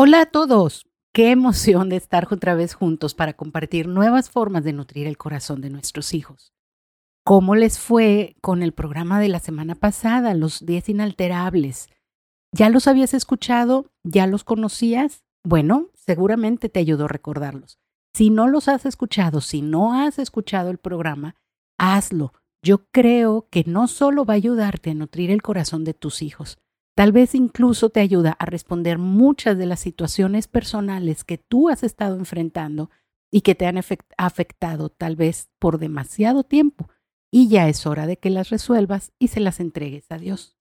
Hola a todos. Qué emoción de estar otra vez juntos para compartir nuevas formas de nutrir el corazón de nuestros hijos. ¿Cómo les fue con el programa de la semana pasada, los 10 inalterables? ¿Ya los habías escuchado? ¿Ya los conocías? Bueno, seguramente te ayudó a recordarlos. Si no los has escuchado, si no has escuchado el programa, hazlo. Yo creo que no solo va a ayudarte a nutrir el corazón de tus hijos, Tal vez incluso te ayuda a responder muchas de las situaciones personales que tú has estado enfrentando y que te han afectado tal vez por demasiado tiempo y ya es hora de que las resuelvas y se las entregues a Dios.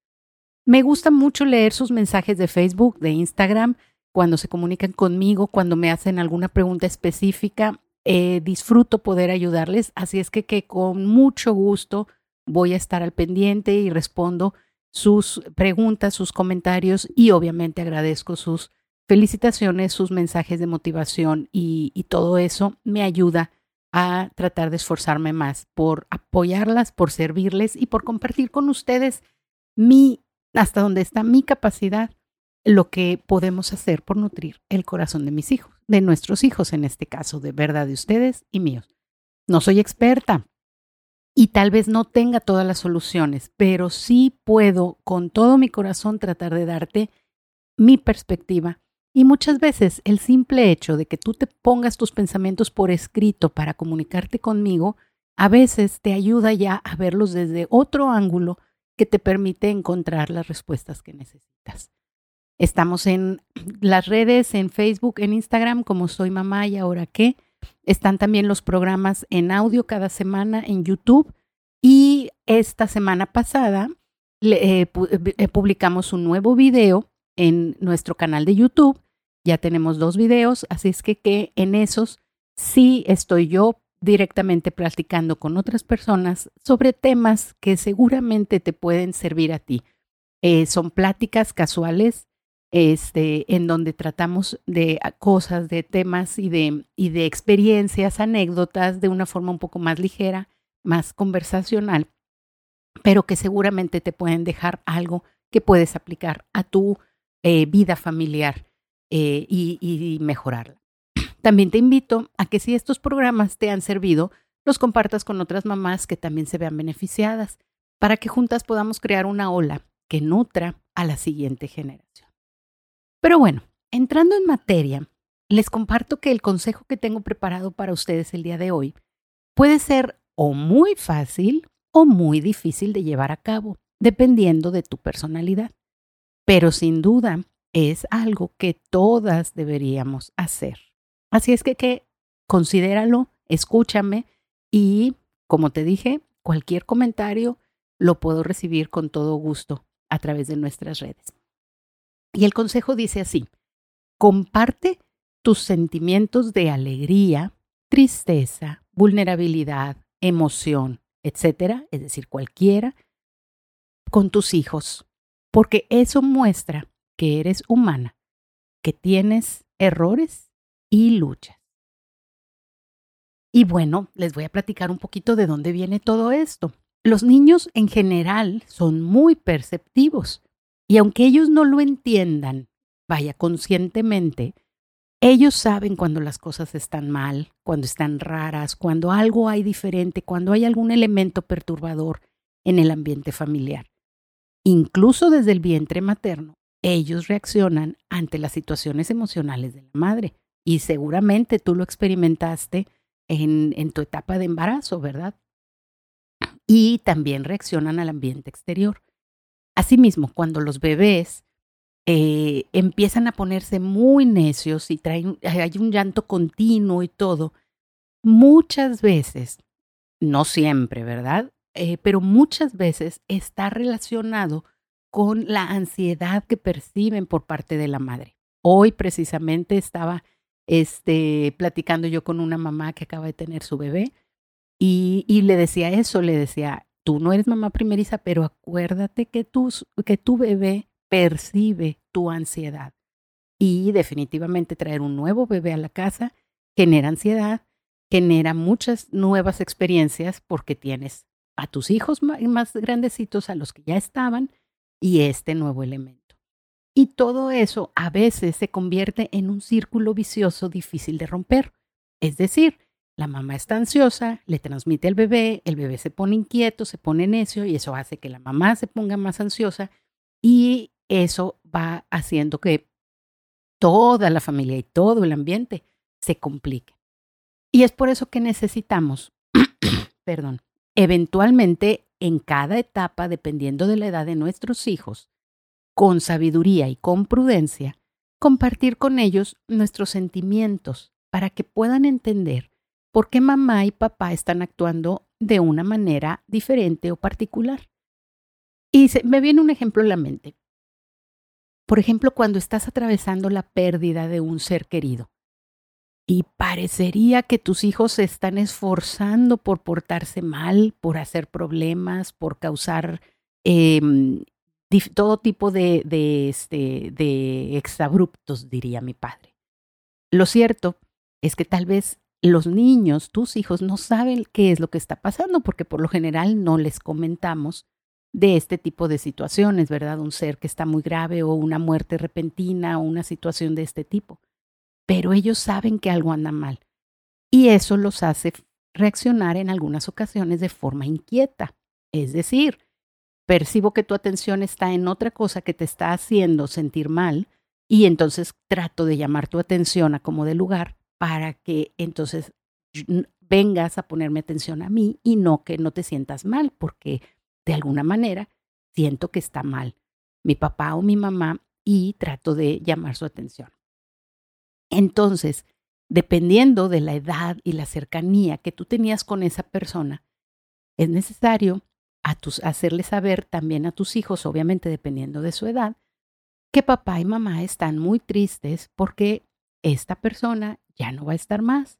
Me gusta mucho leer sus mensajes de Facebook, de Instagram, cuando se comunican conmigo, cuando me hacen alguna pregunta específica. Eh, disfruto poder ayudarles, así es que, que con mucho gusto voy a estar al pendiente y respondo sus preguntas, sus comentarios y obviamente agradezco sus felicitaciones, sus mensajes de motivación y, todo eso me ayuda a tratar de esforzarme más por apoyarlas, por servirles y por compartir con ustedes mi, hasta donde está mi capacidad, lo que podemos hacer por nutrir el corazón de mis hijos, de nuestros hijos en este caso, de verdad de ustedes y míos. No soy experta, y tal vez no tenga todas las soluciones, pero sí puedo con todo mi corazón tratar de darte mi perspectiva. Y muchas veces el simple hecho de que tú te pongas tus pensamientos por escrito para comunicarte conmigo, a veces te ayuda ya a verlos desde otro ángulo que te permite encontrar las respuestas que necesitas. Estamos en las redes, en Facebook, en Instagram, como soy mamá y ahora qué. Están también los programas en audio cada semana en YouTube y esta semana pasada eh, eh, publicamos un nuevo video en nuestro canal de YouTube. Ya tenemos dos videos, así es que, que en esos sí estoy yo directamente platicando con otras personas sobre temas que seguramente te pueden servir a ti. Eh, son pláticas casuales este, en donde tratamos de cosas, de temas y de, y de experiencias, anécdotas de una forma un poco más ligera, más conversacional, pero que seguramente te pueden dejar algo que puedes aplicar a tu eh, vida familiar eh, y, y mejorarla. También te invito a que si estos programas te han servido, los compartas con otras mamás que también se vean beneficiadas, para que juntas podamos crear una ola que nutra a la siguiente generación. Pero bueno, entrando en materia, les comparto que el consejo que tengo preparado para ustedes el día de hoy puede ser o muy fácil o muy difícil de llevar a cabo, dependiendo de tu personalidad. Pero sin duda es algo que todas deberíamos hacer. Así es que, que considéralo, escúchame y, como te dije, cualquier comentario lo puedo recibir con todo gusto a través de nuestras redes. Y el consejo dice así, comparte tus sentimientos de alegría, tristeza, vulnerabilidad, emoción, etcétera, es decir, cualquiera, con tus hijos, porque eso muestra que eres humana, que tienes errores y luchas. Y bueno, les voy a platicar un poquito de dónde viene todo esto. Los niños en general son muy perceptivos y aunque ellos no lo entiendan, vaya conscientemente, ellos saben cuando las cosas están mal, cuando están raras, cuando algo hay diferente, cuando hay algún elemento perturbador en el ambiente familiar. Incluso desde el vientre materno, ellos reaccionan ante las situaciones emocionales de la madre. Y seguramente tú lo experimentaste en, en tu etapa de embarazo, ¿verdad? Y también reaccionan al ambiente exterior. Asimismo, cuando los bebés eh, empiezan a ponerse muy necios y traen, hay un llanto continuo y todo, muchas veces, no siempre, ¿verdad? Eh, pero muchas veces está relacionado con la ansiedad que perciben por parte de la madre. Hoy precisamente estaba este, platicando yo con una mamá que acaba de tener su bebé y le decía eso, le decía, tú no eres mamá primeriza, pero acuérdate que tu, que tu bebé percibe tu ansiedad. Y definitivamente traer un nuevo bebé a la casa genera ansiedad, genera muchas nuevas experiencias porque tienes a tus hijos más grandecitos, a los que ya estaban, y este nuevo elemento. Y todo eso a veces se convierte en un círculo vicioso difícil de romper. Es decir, la mamá está ansiosa, le transmite al bebé, el bebé se pone inquieto, se pone necio y eso hace que la mamá se ponga más ansiosa y eso va haciendo que toda la familia y todo el ambiente se complique. Y es por eso que necesitamos, perdón, eventualmente en cada etapa, dependiendo de la edad de nuestros hijos, con sabiduría y con prudencia, compartir con ellos nuestros sentimientos para que puedan entender por qué mamá y papá están actuando de una manera diferente o particular. Y me viene un ejemplo en la mente. Por ejemplo, cuando estás atravesando la pérdida de un ser querido y parecería que tus hijos se están esforzando por portarse mal, por hacer problemas, por causar em, todo tipo de, de, este, de exabruptos, diría mi padre. Lo cierto es que tal vez los niños, tus hijos, no saben qué es lo que está pasando porque por lo general no les comentamos de este tipo de situaciones, ¿verdad? Un ser que está muy grave o una muerte repentina o una situación de este tipo. Pero ellos saben que algo anda mal y eso los hace reaccionar en algunas ocasiones de forma inquieta. Es decir, percibo que tu atención está en otra cosa que te está haciendo sentir mal y entonces trato de llamar tu atención a como de lugar para que entonces vengas a ponerme atención a mí y no que no te sientas mal, porque de alguna manera siento que está mal mi papá o mi mamá y trato de llamar su atención. Entonces, dependiendo de la edad y la cercanía que tú tenías con esa persona, es necesario a tus, hacerle saber también a tus hijos, obviamente dependiendo de su edad, que papá y mamá están muy tristes porque esta persona ya no va a estar más.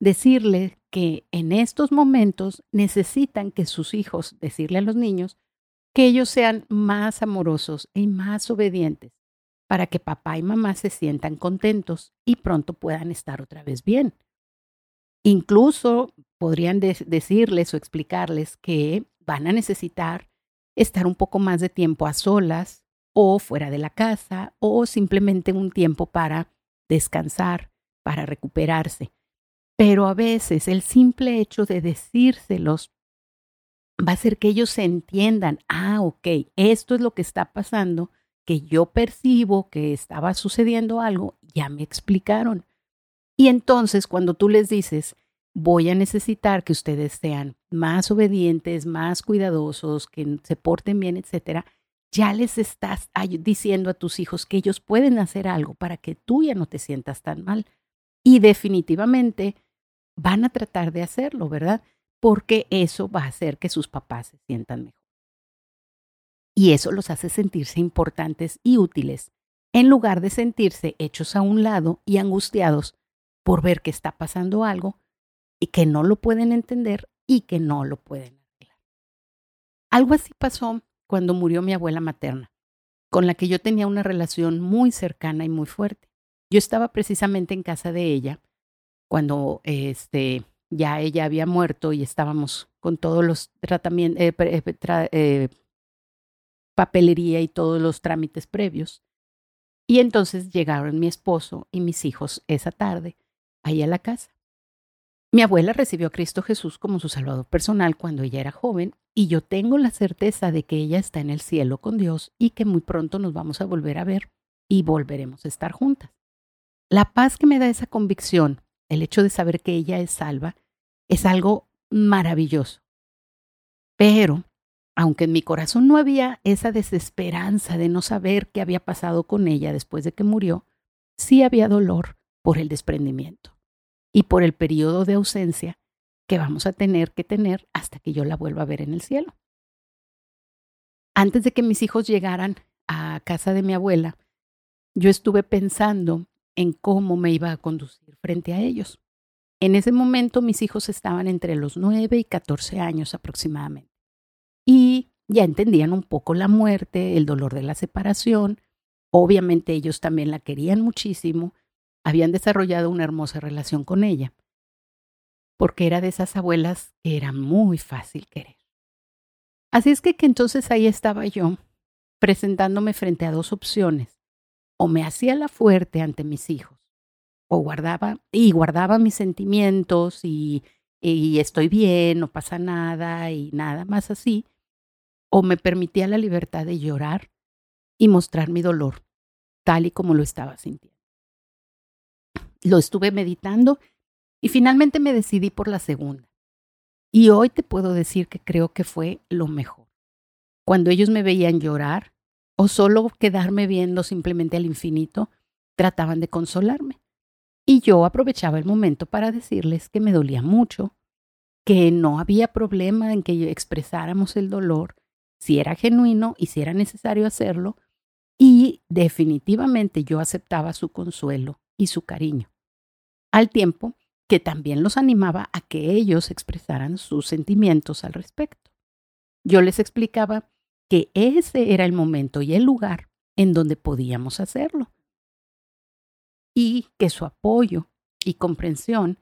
Decirle que en estos momentos necesitan que sus hijos, decirle a los niños, que ellos sean más amorosos y más obedientes para que papá y mamá se sientan contentos y pronto puedan estar otra vez bien. Incluso podrían decirles o explicarles que van a necesitar estar un poco más de tiempo a solas o fuera de la casa o simplemente un tiempo para descansar, para recuperarse. Pero a veces el simple hecho de decírselos va a hacer que ellos se entiendan, ah, ok, esto es lo que está pasando, que yo percibo que estaba sucediendo algo, ya me explicaron. Y entonces cuando tú les dices, voy a necesitar que ustedes sean más obedientes, más cuidadosos, que se porten bien, etcétera, ya les estás diciendo a tus hijos que ellos pueden hacer algo para que tú ya no te sientas tan mal. Y definitivamente van a tratar de hacerlo, ¿verdad? Porque eso va a hacer que sus papás se sientan mejor. Y eso los hace sentirse importantes y útiles, en lugar de sentirse hechos a un lado y angustiados por ver que está pasando algo y que no lo pueden entender y que no lo pueden arreglar. Algo así pasó cuando murió mi abuela materna, con la que yo tenía una relación muy cercana y muy fuerte. Yo estaba precisamente en casa de ella cuando este, ya ella había muerto y estábamos con todos los tratamientos, eh, eh, eh, papelería y todos los trámites previos. Y entonces llegaron mi esposo y mis hijos esa tarde ahí a la casa. Mi abuela recibió a Cristo Jesús como su Salvador personal cuando ella era joven y yo tengo la certeza de que ella está en el cielo con Dios y que muy pronto nos vamos a volver a ver y volveremos a estar juntas. La paz que me da esa convicción, el hecho de saber que ella es salva, es algo maravilloso. Pero, aunque en mi corazón no había esa desesperanza de no saber qué había pasado con ella después de que murió, sí había dolor por el desprendimiento y por el periodo de ausencia que vamos a tener que tener hasta que yo la vuelva a ver en el cielo. Antes de que mis hijos llegaran a casa de mi abuela, yo estuve pensando en cómo me iba a conducir frente a ellos. En ese momento mis hijos estaban entre los 9 y 14 años aproximadamente. Y ya entendían un poco la muerte, el dolor de la separación. Obviamente ellos también la querían muchísimo habían desarrollado una hermosa relación con ella, porque era de esas abuelas que era muy fácil querer. Así es que, que entonces ahí estaba yo, presentándome frente a dos opciones, o me hacía la fuerte ante mis hijos, o guardaba y guardaba mis sentimientos y, y estoy bien, no pasa nada y nada más así, o me permitía la libertad de llorar y mostrar mi dolor tal y como lo estaba sintiendo. Lo estuve meditando y finalmente me decidí por la segunda. Y hoy te puedo decir que creo que fue lo mejor. Cuando ellos me veían llorar o solo quedarme viendo simplemente al infinito, trataban de consolarme. Y yo aprovechaba el momento para decirles que me dolía mucho, que no había problema en que expresáramos el dolor, si era genuino y si era necesario hacerlo, y definitivamente yo aceptaba su consuelo y su cariño, al tiempo que también los animaba a que ellos expresaran sus sentimientos al respecto. Yo les explicaba que ese era el momento y el lugar en donde podíamos hacerlo y que su apoyo y comprensión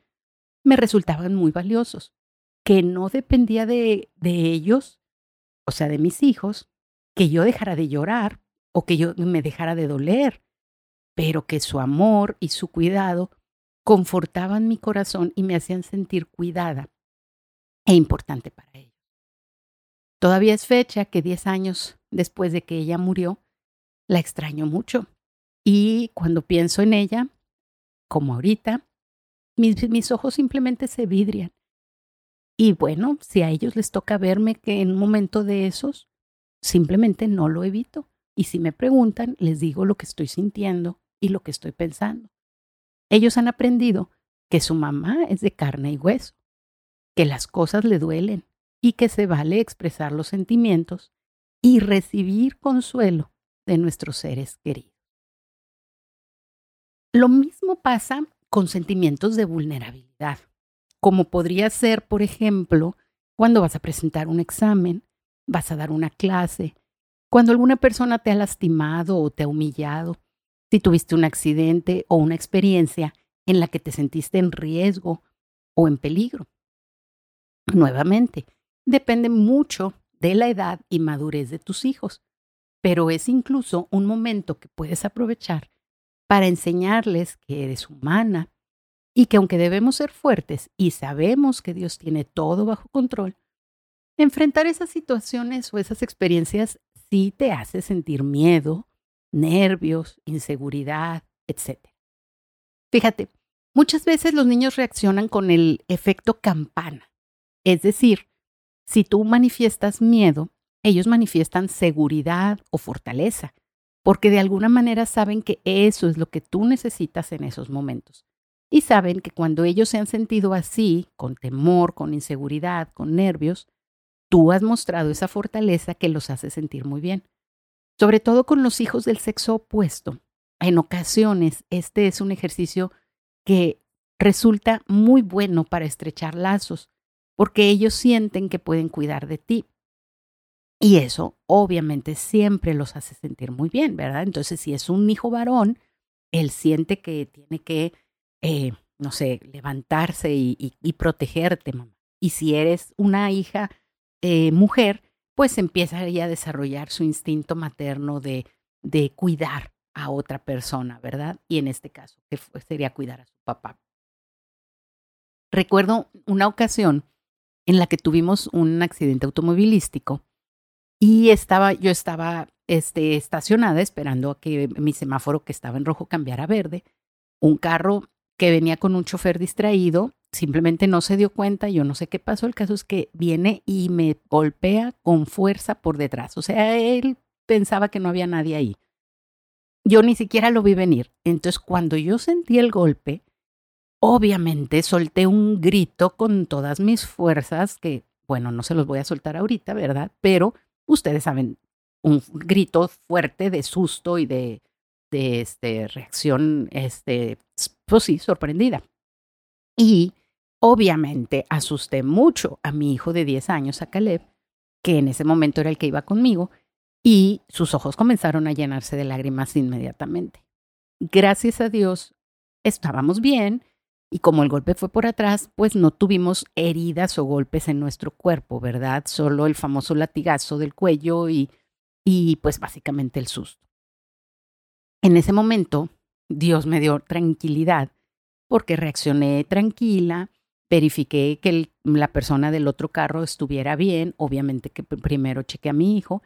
me resultaban muy valiosos, que no dependía de, de ellos, o sea, de mis hijos, que yo dejara de llorar o que yo me dejara de doler, pero que su amor y su cuidado confortaban mi corazón y me hacían sentir cuidada e importante para. Todavía es fecha que diez años después de que ella murió, la extraño mucho. Y cuando pienso en ella, como ahorita, mis, mis ojos simplemente se vidrian. Y bueno, si a ellos les toca verme que en un momento de esos, simplemente no lo evito. Y si me preguntan, les digo lo que estoy sintiendo y lo que estoy pensando. Ellos han aprendido que su mamá es de carne y hueso, que las cosas le duelen y que se vale expresar los sentimientos y recibir consuelo de nuestros seres queridos. Lo mismo pasa con sentimientos de vulnerabilidad, como podría ser, por ejemplo, cuando vas a presentar un examen, vas a dar una clase, cuando alguna persona te ha lastimado o te ha humillado, si tuviste un accidente o una experiencia en la que te sentiste en riesgo o en peligro. Nuevamente, depende mucho de la edad y madurez de tus hijos, pero es incluso un momento que puedes aprovechar para enseñarles que eres humana y que aunque debemos ser fuertes y sabemos que Dios tiene todo bajo control, enfrentar esas situaciones o esas experiencias sí te hace sentir miedo, nervios, inseguridad, etc. Fíjate, muchas veces los niños reaccionan con el efecto campana, es decir, si tú manifiestas miedo, ellos manifiestan seguridad o fortaleza, porque de alguna manera saben que eso es lo que tú necesitas en esos momentos. Y saben que cuando ellos se han sentido así, con temor, con inseguridad, con nervios, tú has mostrado esa fortaleza que los hace sentir muy bien. Sobre todo con los hijos del sexo opuesto. En ocasiones, este es un ejercicio que resulta muy bueno para estrechar lazos, porque ellos sienten que pueden cuidar de ti. Y eso obviamente siempre los hace sentir muy bien, ¿verdad? Entonces, si es un hijo varón, él siente que tiene que, eh, no sé, levantarse y, protegerte, mamá. Y si eres una hija eh, mujer, pues empieza a desarrollar su instinto materno de, de cuidar a otra persona, ¿verdad? Y en este caso, que sería cuidar a su papá. Recuerdo una ocasión en la que tuvimos un accidente automovilístico y estaba, yo estaba este, estacionada esperando a que mi semáforo que estaba en rojo cambiara a verde. Un carro que venía con un chofer distraído simplemente no se dio cuenta, yo no sé qué pasó, el caso es que viene y me golpea con fuerza por detrás, o sea, él pensaba que no había nadie ahí. Yo ni siquiera lo vi venir. Entonces, cuando yo sentí el golpe, obviamente solté un grito con todas mis fuerzas, que, bueno, no se los voy a soltar ahorita, ¿verdad? Pero ustedes saben, un grito fuerte de susto y de, de este, reacción, este, pues sí, sorprendida. Y obviamente asusté mucho a mi hijo de 10 años, a Caleb, que en ese momento era el que iba conmigo, y sus ojos comenzaron a llenarse de lágrimas inmediatamente. Gracias a Dios estábamos bien y como el golpe fue por atrás, pues no tuvimos heridas o golpes en nuestro cuerpo, ¿verdad? Solo el famoso latigazo del cuello y, y pues básicamente el susto. En ese momento, Dios me dio tranquilidad porque reaccioné tranquila, verifiqué que la persona del otro carro estuviera bien, obviamente que primero chequé a mi hijo,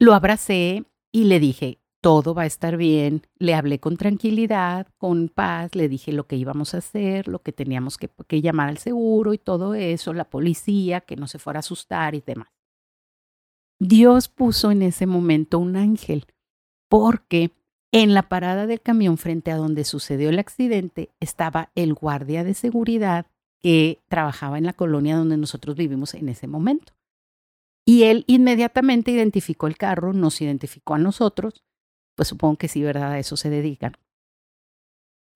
lo abracé y le dije, todo va a estar bien, le hablé con tranquilidad, con paz, le dije lo que íbamos a hacer, lo que teníamos que, llamar al seguro y todo eso, la policía, que no se fuera a asustar y demás. Dios puso en ese momento un ángel, porque en la parada del camión frente a donde sucedió el accidente estaba el guardia de seguridad que trabajaba en la colonia donde nosotros vivimos en ese momento. Y él inmediatamente identificó el carro, nos identificó a nosotros, pues supongo que sí, ¿verdad? A eso se dedican.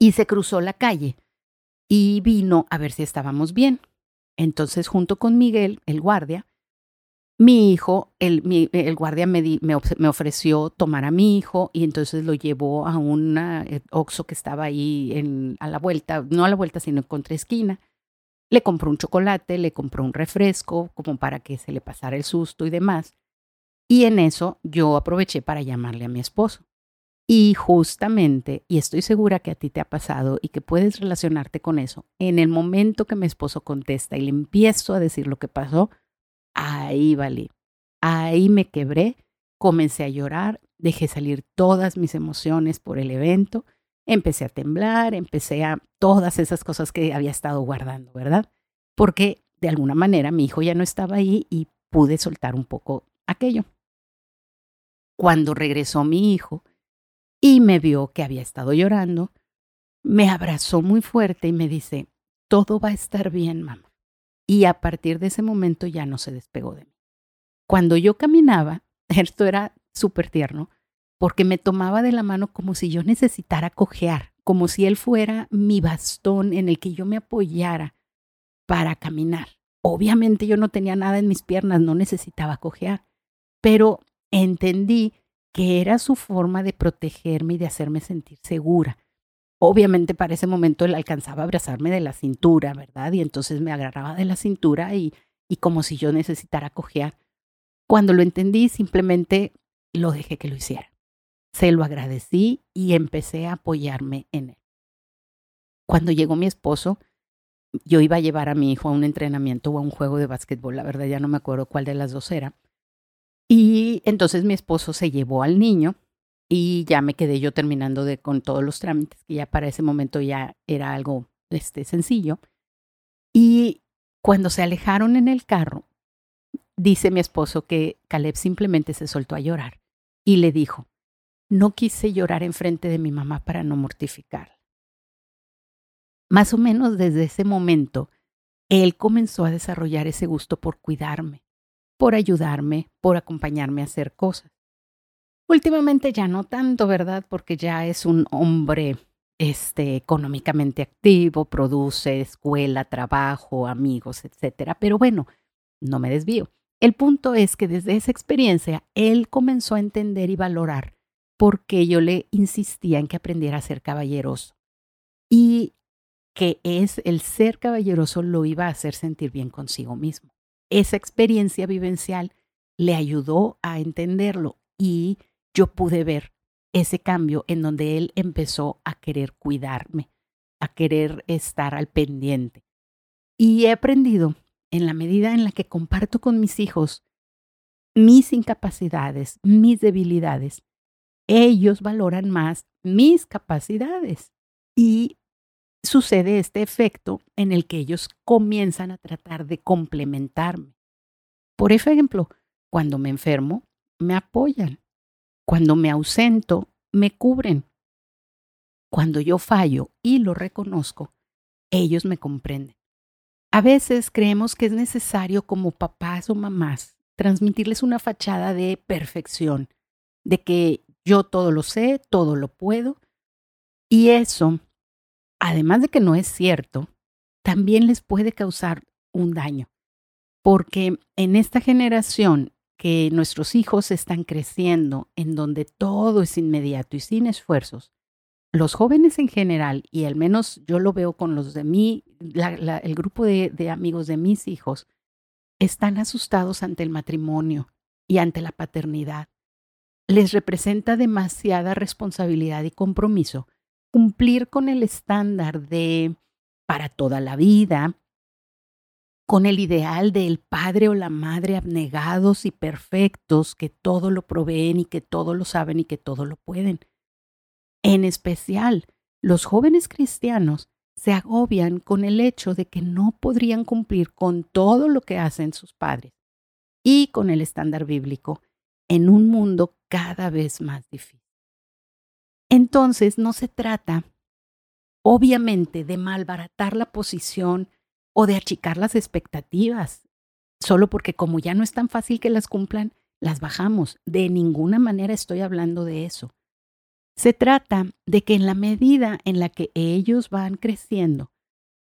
Y se cruzó la calle y vino a ver si estábamos bien. Entonces, junto con Miguel, el guardia, mi hijo, el, el guardia me, me, ofreció tomar a mi hijo y entonces lo llevó a un eh, Oxxo que estaba ahí en, a la vuelta, no a la vuelta, sino en contraesquina. Le compró un chocolate, le compró un refresco, como para que se le pasara el susto y demás. Y en eso yo aproveché para llamarle a mi esposo. Y justamente, y estoy segura que a ti te ha pasado y que puedes relacionarte con eso, en el momento que mi esposo contesta y le empiezo a decir lo que pasó, ahí valí. Ahí me quebré, comencé a llorar, dejé salir todas mis emociones por el evento, empecé a temblar, empecé a todas esas cosas que había estado guardando, ¿verdad? Porque de alguna manera mi hijo ya no estaba ahí y pude soltar un poco aquello. Cuando regresó mi hijo y me vio que había estado llorando, me abrazó muy fuerte y me dice, todo va a estar bien, mamá. Y a partir de ese momento ya no se despegó de mí. Cuando yo caminaba, esto era súper tierno, porque me tomaba de la mano como si yo necesitara cojear, como si él fuera mi bastón en el que yo me apoyara para caminar. Obviamente yo no tenía nada en mis piernas, no necesitaba cojear, pero entendí que era su forma de protegerme y de hacerme sentir segura. Obviamente para ese momento él alcanzaba a abrazarme de la cintura, ¿verdad? Y entonces me agarraba de la cintura y, y como si yo necesitara cojear. Cuando lo entendí, simplemente lo dejé que lo hiciera. Se lo agradecí y empecé a apoyarme en él. Cuando llegó mi esposo, yo iba a llevar a mi hijo a un entrenamiento o a un juego de básquetbol, la verdad ya no me acuerdo cuál de las dos era. Entonces mi esposo se llevó al niño y ya me quedé yo terminando de, con todos los trámites, que ya para ese momento ya era algo este, sencillo. Y cuando se alejaron en el carro, dice mi esposo que Caleb simplemente se soltó a llorar y le dijo, no quise llorar enfrente de mi mamá para no mortificar. Más o menos desde ese momento, él comenzó a desarrollar ese gusto por cuidarme, por ayudarme, por acompañarme a hacer cosas. Últimamente ya no tanto, ¿verdad? Porque ya es un hombre este, económicamente activo, produce escuela, trabajo, amigos, etcétera. Pero bueno, no me desvío. El punto es que desde esa experiencia él comenzó a entender y valorar por qué yo le insistía en que aprendiera a ser caballeroso. Y que es el ser caballeroso lo iba a hacer sentir bien consigo mismo. Esa experiencia vivencial le ayudó a entenderlo y yo pude ver ese cambio en donde él empezó a querer cuidarme, a querer estar al pendiente. Y he aprendido, en la medida en la que comparto con mis hijos mis incapacidades, mis debilidades, ellos valoran más mis capacidades. Y sucede este efecto en el que ellos comienzan a tratar de complementarme. Por ejemplo, cuando me enfermo, me apoyan. Cuando me ausento, me cubren. Cuando yo fallo y lo reconozco, ellos me comprenden. A veces creemos que es necesario como papás o mamás transmitirles una fachada de perfección, de que yo todo lo sé, todo lo puedo. Y eso, además de que no es cierto, también les puede causar un daño. Porque en esta generación que nuestros hijos están creciendo en donde todo es inmediato y sin esfuerzos, los jóvenes en general, y al menos yo lo veo con los de mí, el grupo de, amigos de mis hijos, están asustados ante el matrimonio y ante la paternidad. les representa demasiada responsabilidad y compromiso cumplir con el estándar de para toda la vida, con el ideal del padre o la madre abnegados y perfectos que todo lo proveen y que todo lo saben y que todo lo pueden. En especial, los jóvenes cristianos se agobian con el hecho de que no podrían cumplir con todo lo que hacen sus padres y con el estándar bíblico en un mundo cada vez más difícil. Entonces, no se trata, obviamente, de malbaratar la posición o de achicar las expectativas, solo porque como ya no es tan fácil que las cumplan, las bajamos. De ninguna manera estoy hablando de eso. Se trata de que en la medida en la que ellos van creciendo,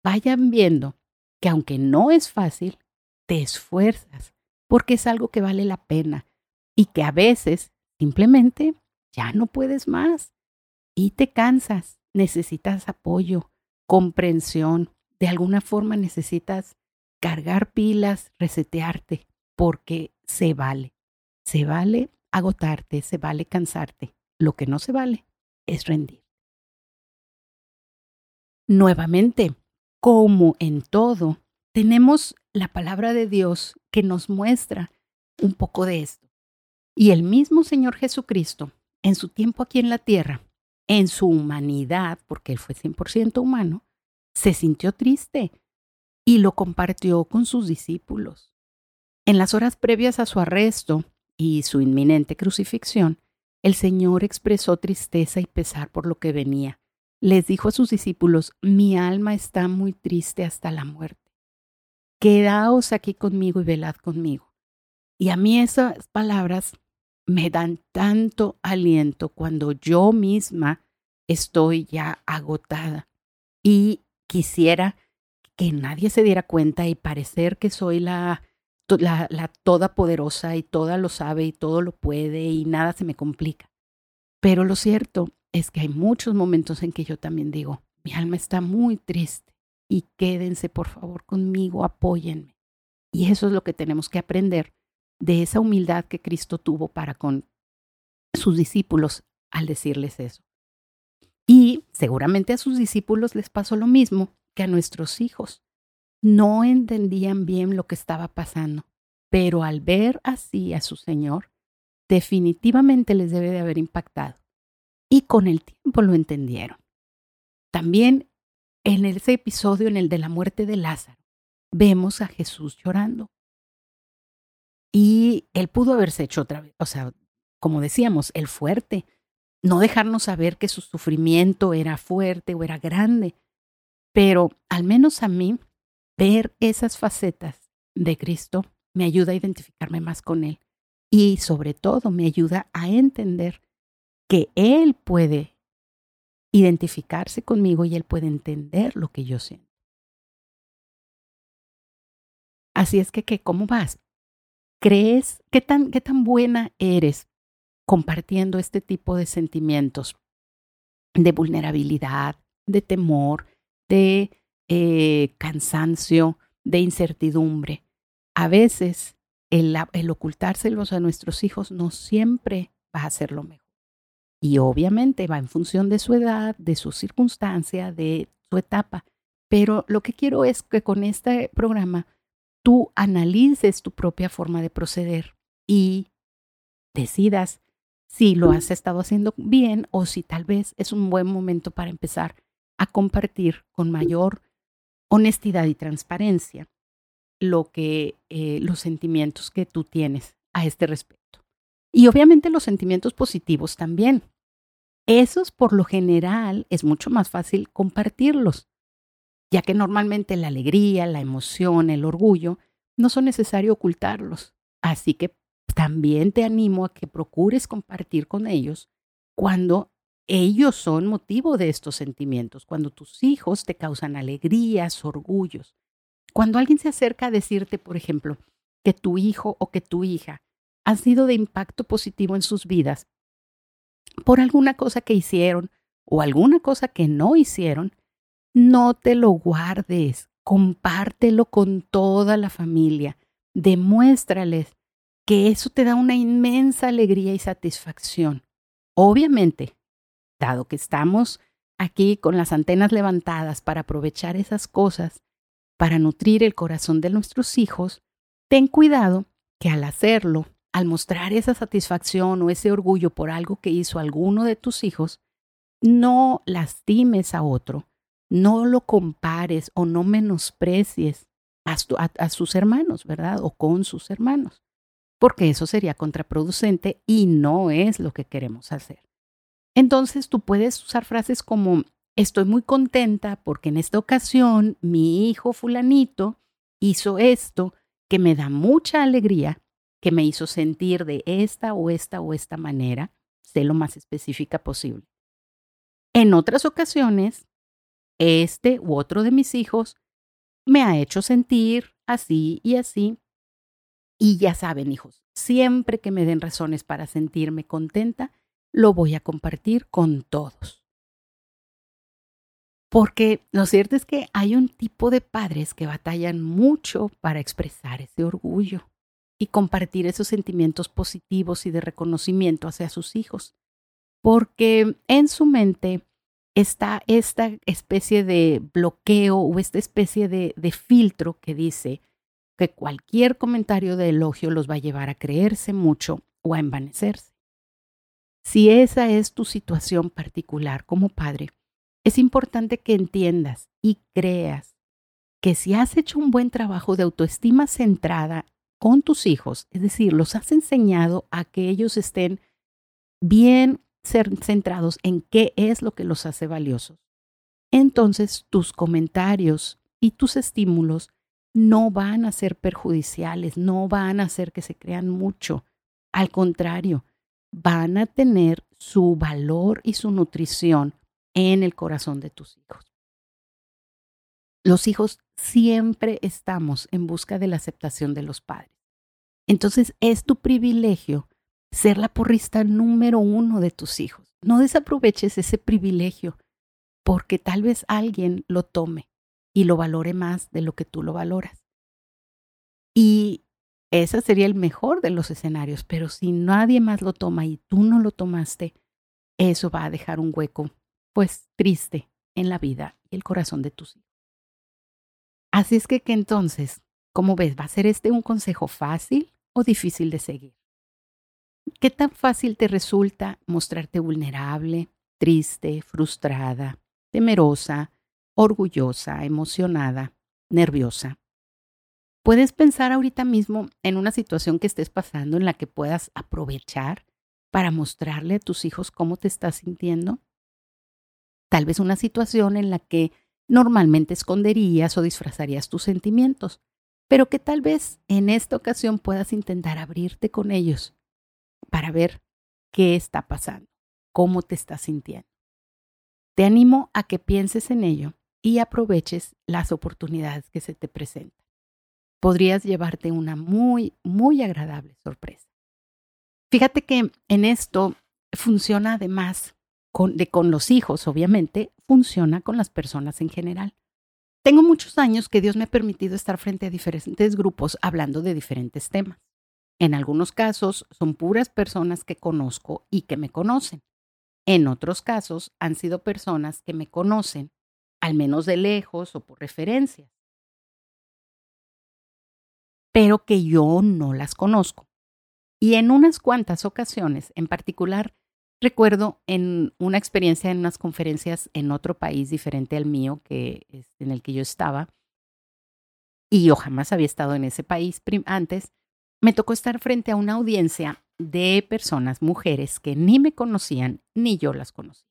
vayan viendo que aunque no es fácil, te esfuerzas, porque es algo que vale la pena y que a veces simplemente ya no puedes más y te cansas, necesitas apoyo, comprensión, de alguna forma necesitas cargar pilas, resetearte, porque se vale. Se vale agotarte, se vale cansarte. Lo que no se vale es rendir. Nuevamente, como en todo, tenemos la palabra de Dios que nos muestra un poco de esto. Y el mismo Señor Jesucristo, en su tiempo aquí en la tierra, en su humanidad, porque Él fue 100% humano, se sintió triste y lo compartió con sus discípulos. En las horas previas a su arresto y su inminente crucifixión, el Señor expresó tristeza y pesar por lo que venía. Les dijo a sus discípulos, mi alma está muy triste hasta la muerte. Quedaos aquí conmigo y velad conmigo. Y a mí esas palabras me dan tanto aliento cuando yo misma estoy ya agotada y quisiera que nadie se diera cuenta y parecer que soy la, la, la todopoderosa y toda lo sabe y todo lo puede y nada se me complica. Pero lo cierto es que hay muchos momentos en que yo también digo, mi alma está muy triste y quédense por favor conmigo, apóyenme. Y eso es lo que tenemos que aprender de esa humildad que Cristo tuvo para con sus discípulos al decirles eso. Y seguramente a sus discípulos les pasó lo mismo que a nuestros hijos. No entendían bien lo que estaba pasando, pero al ver así a su Señor, definitivamente les debe de haber impactado. Y con el tiempo lo entendieron. También en ese episodio, en el de la muerte de Lázaro, vemos a Jesús llorando. Y él pudo haberse hecho otra vez, o sea, como decíamos, el fuerte, no dejarnos saber que su sufrimiento era fuerte o era grande, pero al menos a mí, ver esas facetas de Cristo me ayuda a identificarme más con Él y sobre todo me ayuda a entender que Él puede identificarse conmigo y Él puede entender lo que yo siento. Así es que, ¿qué, ¿cómo vas? ¿Crees qué tan, qué tan buena eres compartiendo este tipo de sentimientos de vulnerabilidad, de temor, de eh, cansancio, de incertidumbre. A veces el, el ocultárselos a nuestros hijos no siempre va a ser lo mejor. Y obviamente va en función de su edad, de su circunstancia, de su etapa. Pero lo que quiero es que con este programa tú analices tu propia forma de proceder y decidas si lo has estado haciendo bien o si tal vez es un buen momento para empezar a compartir con mayor honestidad y transparencia lo que eh, los sentimientos que tú tienes a este respecto. Y obviamente los sentimientos positivos también. Esos por lo general es mucho más fácil compartirlos, ya que normalmente la alegría, la emoción, el orgullo no son necesario ocultarlos. Así que también te animo a que procures compartir con ellos cuando ellos son motivo de estos sentimientos, cuando tus hijos te causan alegrías, orgullos. Cuando alguien se acerca a decirte, por ejemplo, que tu hijo o que tu hija ha sido de impacto positivo en sus vidas por alguna cosa que hicieron o alguna cosa que no hicieron, no te lo guardes, compártelo con toda la familia, demuéstrales que eso te da una inmensa alegría y satisfacción. Obviamente, dado que estamos aquí con las antenas levantadas para aprovechar esas cosas, para nutrir el corazón de nuestros hijos, ten cuidado que al hacerlo, al mostrar esa satisfacción o ese orgullo por algo que hizo alguno de tus hijos, no lastimes a otro, no lo compares o no menosprecies a, sus hermanos, ¿verdad? O con sus hermanos, porque eso sería contraproducente y no es lo que queremos hacer. Entonces tú puedes usar frases como, estoy muy contenta porque en esta ocasión mi hijo fulanito hizo esto que me da mucha alegría, que me hizo sentir de esta o esta o esta manera, sé lo más específica posible. En otras ocasiones, este u otro de mis hijos me ha hecho sentir así y así. Y ya saben, hijos, siempre que me den razones para sentirme contenta, lo voy a compartir con todos. Porque lo cierto es que hay un tipo de padres que batallan mucho para expresar ese orgullo y compartir esos sentimientos positivos y de reconocimiento hacia sus hijos. Porque en su mente está esta especie de bloqueo o esta especie de, filtro que dice que cualquier comentario de elogio los va a llevar a creerse mucho o a envanecerse. Si esa es tu situación particular como padre, es importante que entiendas y creas que si has hecho un buen trabajo de autoestima centrada con tus hijos, es decir, los has enseñado a que ellos estén bien ser centrados en qué es lo que los hace valiosos, entonces tus comentarios y tus estímulos no van a ser perjudiciales, no van a hacer que se crean mucho. Al contrario, van a tener su valor y su nutrición en el corazón de tus hijos. Los hijos siempre estamos en busca de la aceptación de los padres. Entonces es tu privilegio ser la porrista número uno de tus hijos. No desaproveches ese privilegio porque tal vez alguien lo tome y lo valore más de lo que tú lo valoras. Y ese sería el mejor de los escenarios, pero si nadie más lo toma y tú no lo tomaste, eso va a dejar un hueco, pues triste en la vida y el corazón de tus hijos. Así es que, entonces, ¿cómo ves? ¿Va a ser este un consejo fácil o difícil de seguir? ¿Qué tan fácil te resulta mostrarte vulnerable, triste, frustrada, temerosa, orgullosa, emocionada, nerviosa? Puedes pensar ahorita mismo en una situación que estés pasando en la que puedas aprovechar para mostrarle a tus hijos cómo te estás sintiendo. Tal vez una situación en la que normalmente esconderías o disfrazarías tus sentimientos, pero que tal vez en esta ocasión puedas intentar abrirte con ellos para ver qué está pasando, cómo te estás sintiendo. Te animo a que pienses en ello y aproveches las oportunidades que se te presentan. Podrías llevarte una muy, muy agradable sorpresa. Fíjate que en esto funciona además con, de, con los hijos, obviamente, funciona con las personas en general. Tengo muchos años que Dios me ha permitido estar frente a diferentes grupos hablando de diferentes temas. En algunos casos son puras personas que conozco y que me conocen. En otros casos han sido personas que me conocen, al menos de lejos o por referencias, pero que yo no las conozco. Y en unas cuantas ocasiones, en particular, recuerdo en una experiencia en unas conferencias en otro país diferente al mío, que en el que yo estaba, y yo jamás había estado en ese país antes, me tocó estar frente a una audiencia de personas, mujeres, que ni me conocían ni yo las conocí.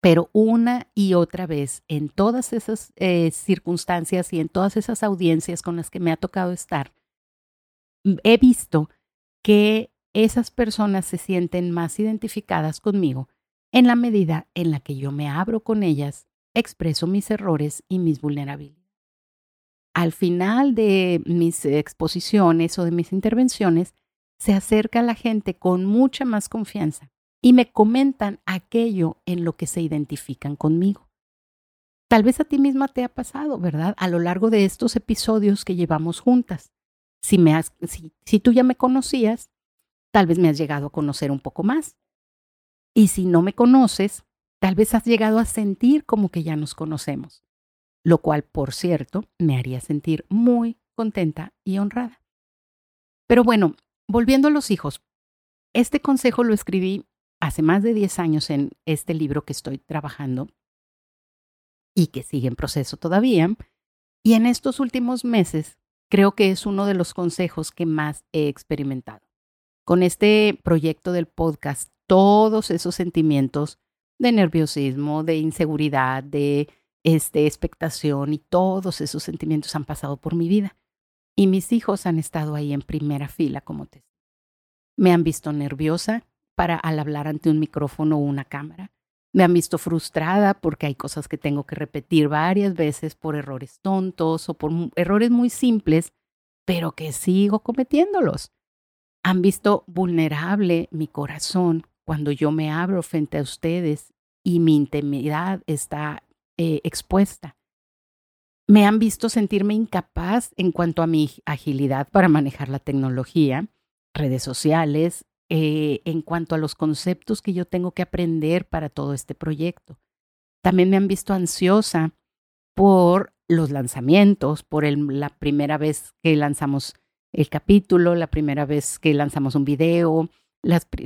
Pero una y otra vez, en todas esas eh, circunstancias y en todas esas audiencias con las que me ha tocado estar, he visto que esas personas se sienten más identificadas conmigo en la medida en la que yo me abro con ellas, expreso mis errores y mis vulnerabilidades al final de mis exposiciones o de mis intervenciones, se acerca la gente con mucha más confianza y me comentan aquello en lo que se identifican conmigo. Tal vez a ti misma te ha pasado, ¿verdad? A lo largo de estos episodios que llevamos juntas. Si, me has, si, si tú ya me conocías, tal vez me has llegado a conocer un poco más. Y si no me conoces, tal vez has llegado a sentir como que ya nos conocemos, lo cual, por cierto, me haría sentir muy contenta y honrada. Pero bueno, volviendo a los hijos, este consejo lo escribí hace más de 10 años en este libro que estoy trabajando y que sigue en proceso todavía. Y en estos últimos meses creo que es uno de los consejos que más he experimentado. Con este proyecto del podcast, todos esos sentimientos de nerviosismo, de inseguridad, de este, expectación y todos esos sentimientos han pasado por mi vida. Y mis hijos han estado ahí en primera fila como te. Me han visto nerviosa para al hablar ante un micrófono o una cámara. Me han visto frustrada porque hay cosas que tengo que repetir varias veces por errores tontos o por errores muy simples, pero que sigo cometiéndolos. Han visto vulnerable mi corazón cuando yo me abro frente a ustedes y mi intimidad está eh, expuesta. Me han visto sentirme incapaz en cuanto a mi agilidad para manejar la tecnología, redes sociales, eh, en cuanto a los conceptos que yo tengo que aprender para todo este proyecto. También me han visto ansiosa por los lanzamientos, por la primera vez que lanzamos el capítulo, la primera vez que lanzamos un video,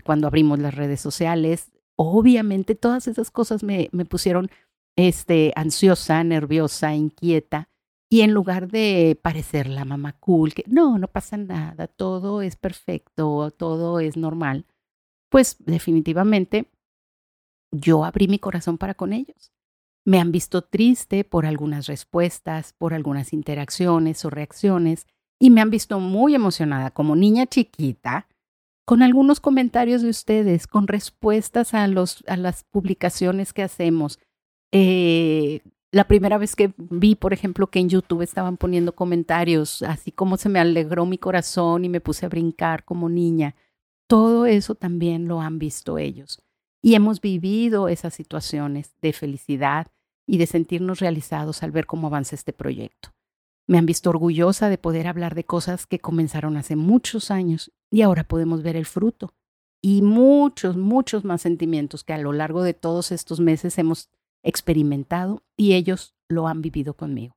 cuando abrimos las redes sociales. Obviamente todas esas cosas me, me pusieron este, ansiosa, nerviosa, inquieta. Y en lugar de parecer la mamá cool, que no, no pasa nada, todo es perfecto, todo es normal, pues definitivamente yo abrí mi corazón para con ellos. Me han visto triste por algunas respuestas, por algunas interacciones o reacciones, y me han visto muy emocionada como niña chiquita con algunos comentarios de ustedes, con respuestas a, los, a las publicaciones que hacemos, eh, la primera vez que vi, por ejemplo, que en YouTube estaban poniendo comentarios, así como se me alegró mi corazón y me puse a brincar como niña, todo eso también lo han visto ellos. Y hemos vivido esas situaciones de felicidad y de sentirnos realizados al ver cómo avanza este proyecto. Me han visto orgullosa de poder hablar de cosas que comenzaron hace muchos años y ahora podemos ver el fruto. Y muchos, muchos más sentimientos que a lo largo de todos estos meses hemos experimentado y ellos lo han vivido conmigo.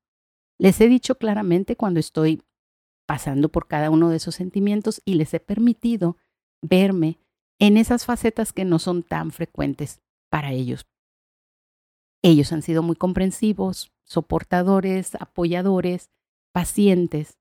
Les he dicho claramente cuando estoy pasando por cada uno de esos sentimientos y les he permitido verme en esas facetas que no son tan frecuentes para ellos. Ellos han sido muy comprensivos, soportadores, apoyadores, pacientes,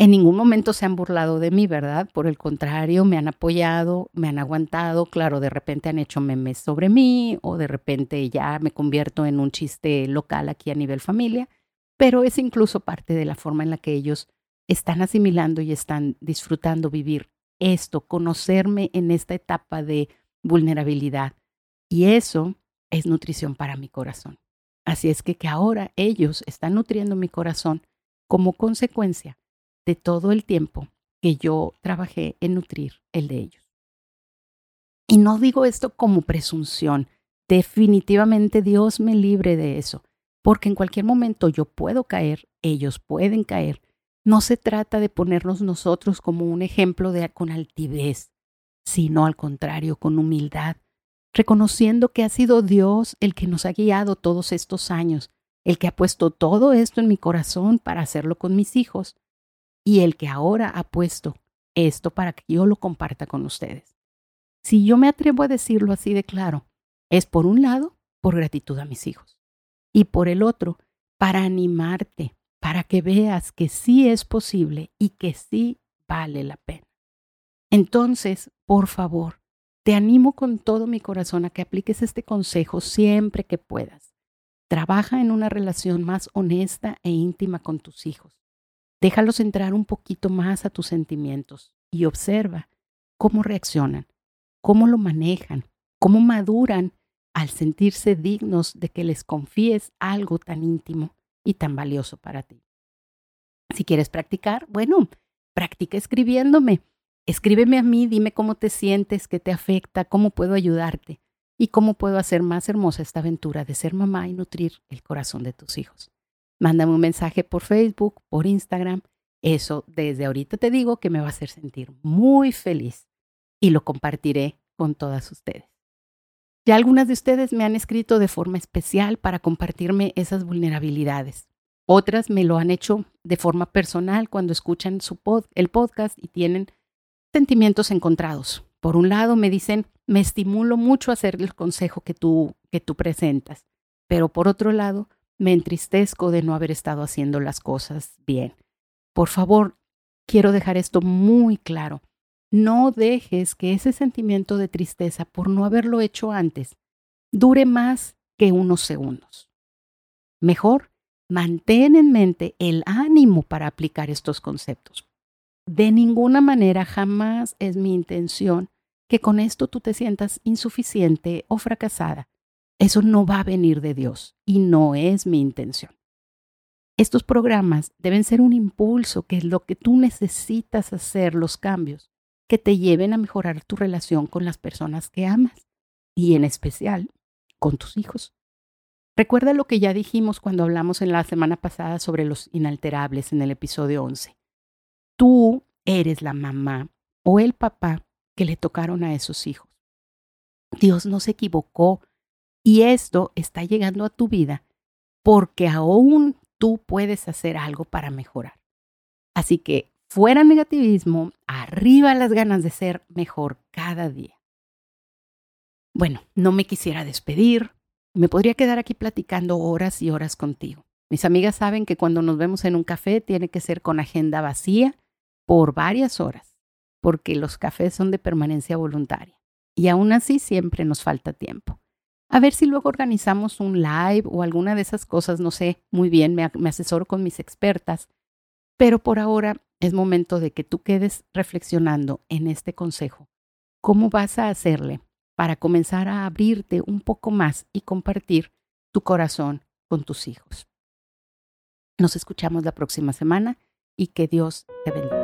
en ningún momento se han burlado de mí, ¿verdad? Por el contrario, me han apoyado, me han aguantado. Claro, de repente han hecho memes sobre mí o de repente ya me convierto en un chiste local aquí a nivel familia, pero es incluso parte de la forma en la que ellos están asimilando y están disfrutando vivir esto, conocerme en esta etapa de vulnerabilidad. Y eso es nutrición para mi corazón. Así es que que ahora ellos están nutriendo mi corazón como consecuencia de todo el tiempo que yo trabajé en nutrir el de ellos. Y no digo esto como presunción, definitivamente Dios me libre de eso, porque en cualquier momento yo puedo caer, ellos pueden caer. No se trata de ponernos nosotros como un ejemplo de con altivez, sino al contrario, con humildad, reconociendo que ha sido Dios el que nos ha guiado todos estos años, el que ha puesto todo esto en mi corazón para hacerlo con mis hijos y el que ahora ha puesto esto para que yo lo comparta con ustedes. Si yo me atrevo a decirlo así de claro, es por un lado, por gratitud a mis hijos, y por el otro, para animarte, para que veas que sí es posible y que sí vale la pena. Entonces, por favor, te animo con todo mi corazón a que apliques este consejo siempre que puedas. Trabaja en una relación más honesta e íntima con tus hijos. Déjalos entrar un poquito más a tus sentimientos y observa cómo reaccionan, cómo lo manejan, cómo maduran al sentirse dignos de que les confíes algo tan íntimo y tan valioso para ti. Si quieres practicar, bueno, practica escribiéndome. Escríbeme a mí, dime cómo te sientes, qué te afecta, cómo puedo ayudarte y cómo puedo hacer más hermosa esta aventura de ser mamá y nutrir el corazón de tus hijos. Mándame un mensaje por Facebook, por Instagram Eso desde ahorita te digo que me va a hacer sentir muy feliz y lo compartiré con todas ustedes. Ya algunas de ustedes me han escrito de forma especial para compartirme esas vulnerabilidades. Otras me lo han hecho de forma personal cuando escuchan el podcast y tienen sentimientos encontrados. Por un lado me dicen, me estimulo mucho a hacer el consejo que tú, que tú presentas, pero por otro lado me entristezco de no haber estado haciendo las cosas bien. Por favor, quiero dejar esto muy claro. No dejes que ese sentimiento de tristeza por no haberlo hecho antes dure más que unos segundos. Mejor, mantén en mente el ánimo para aplicar estos conceptos. De ninguna manera jamás es mi intención que con esto tú te sientas insuficiente o fracasada. Eso no va a venir de Dios y no es mi intención. Estos programas deben ser un impulso, que es lo que tú necesitas hacer, los cambios que te lleven a mejorar tu relación con las personas que amas y en especial con tus hijos. Recuerda lo que ya dijimos cuando hablamos en la semana pasada sobre los inalterables en el episodio 11. Tú eres la mamá o el papá que le tocaron a esos hijos. Dios no se equivocó y esto está llegando a tu vida porque aún tú puedes hacer algo para mejorar. Así que fuera negativismo, arriba las ganas de ser mejor cada día. Bueno, no me quisiera despedir. Me podría quedar aquí platicando horas y horas contigo. Mis amigas saben que cuando nos vemos en un café tiene que ser con agenda vacía por varias horas, porque los cafés son de permanencia voluntaria. Y aún así siempre nos falta tiempo. A ver si luego organizamos un live o alguna de esas cosas, no sé, muy bien, me, asesoro con mis expertas, pero por ahora es momento de que tú quedes reflexionando en este consejo. ¿Cómo vas a hacerle para comenzar a abrirte un poco más y compartir tu corazón con tus hijos? Nos escuchamos la próxima semana y que Dios te bendiga.